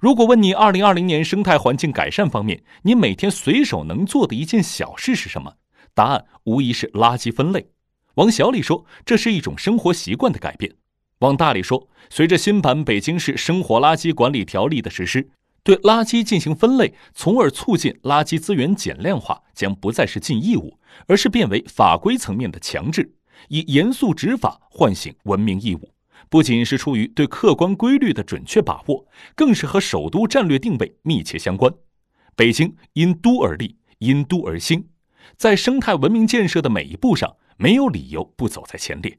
如果问你二零二零年生态环境改善方面，你每天随手能做的一件小事是什么？答案无疑是垃圾分类。往小里说，这是一种生活习惯的改变；往大里说，随着新版《北京市生活垃圾管理条例》的实施，对垃圾进行分类，从而促进垃圾资源减量化，将不再是尽义务，而是变为法规层面的强制，以严肃执法唤醒文明义务。不仅是出于对客观规律的准确把握，更是和首都战略定位密切相关。北京因都而立，因都而兴，在生态文明建设的每一步上，没有理由不走在前列。